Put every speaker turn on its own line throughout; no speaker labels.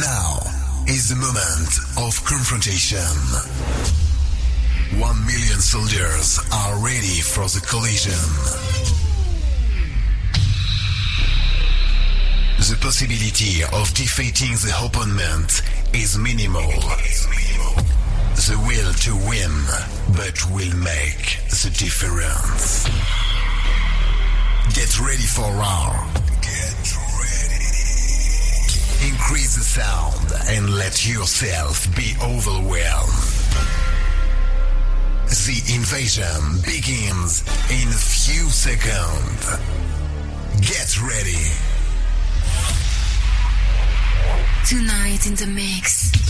Now is the moment of confrontation. One million soldiers are ready for the collision. The possibility of defeating the opponent is minimal. The will to win, but will make the difference. Get ready for our. Increase the sound and let yourself be overwhelmed. The invasion begins in a few seconds. Get ready.
Tonight in the mix.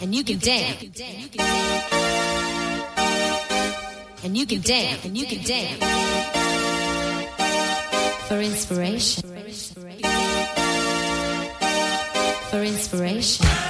and you can dance. And you can dance, and you can dance. For inspiration. For inspiration.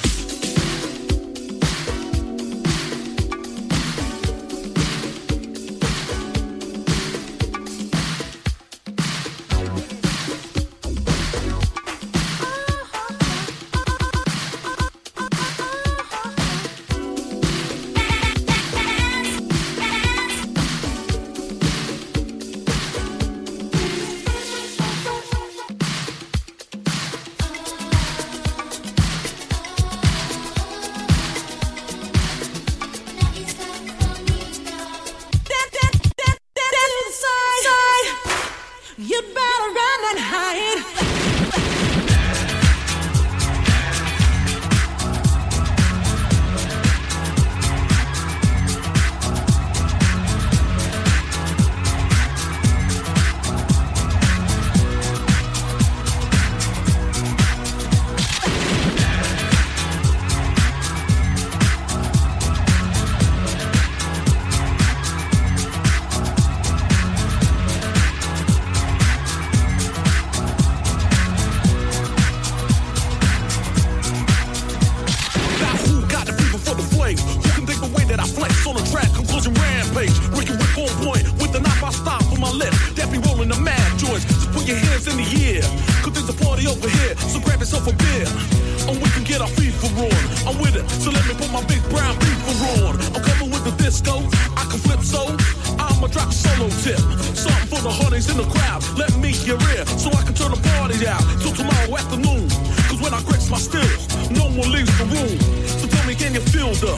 tip. Something for the heartaches in the crowd. Let me get real so I can turn the party out till tomorrow afternoon. Cause when I grips my still, no one leaves the room. So tell me, can you feel the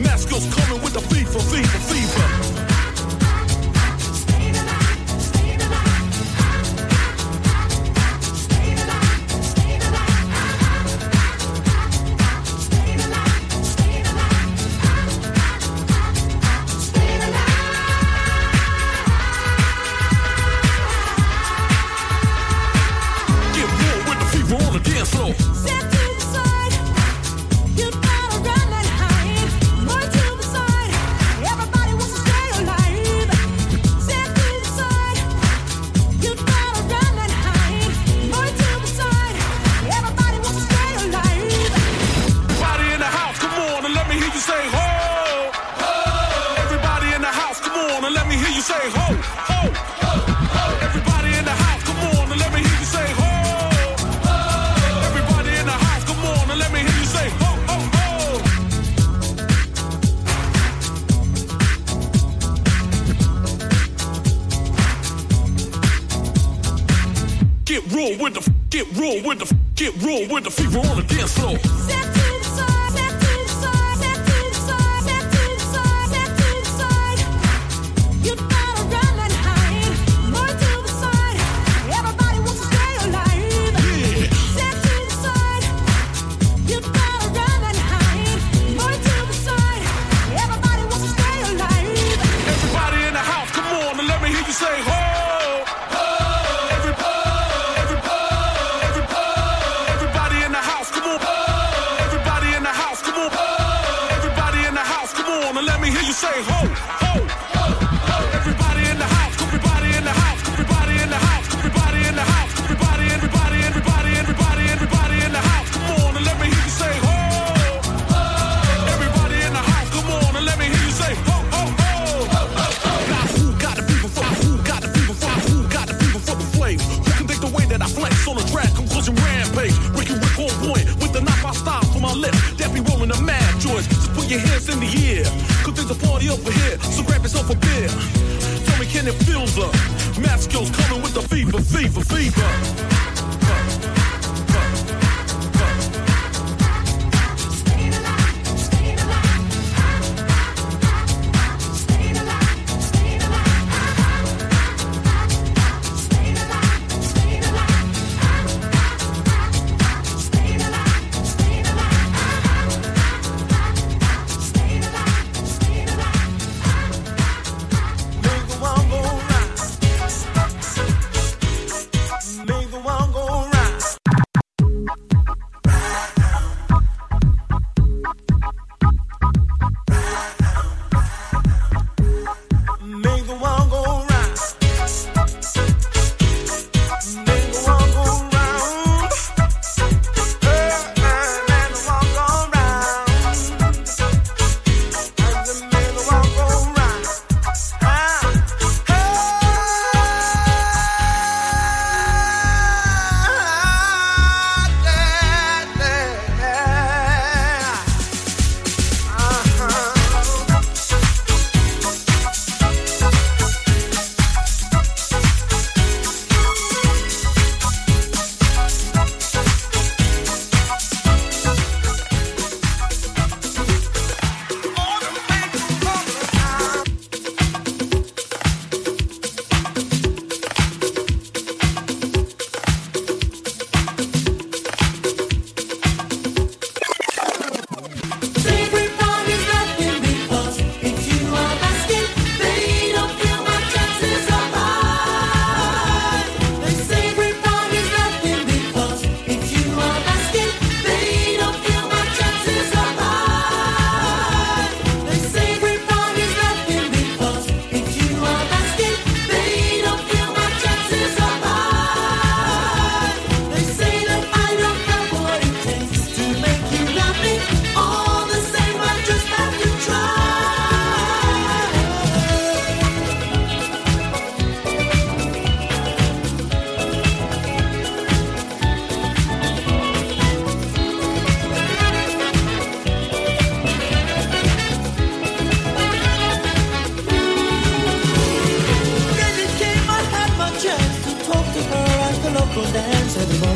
mask coming with the fever, fever, fever? party over here, so grab yourself a beer. Tell me, can it feel the Masco's coming with the fever, fever, fever?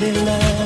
But the world?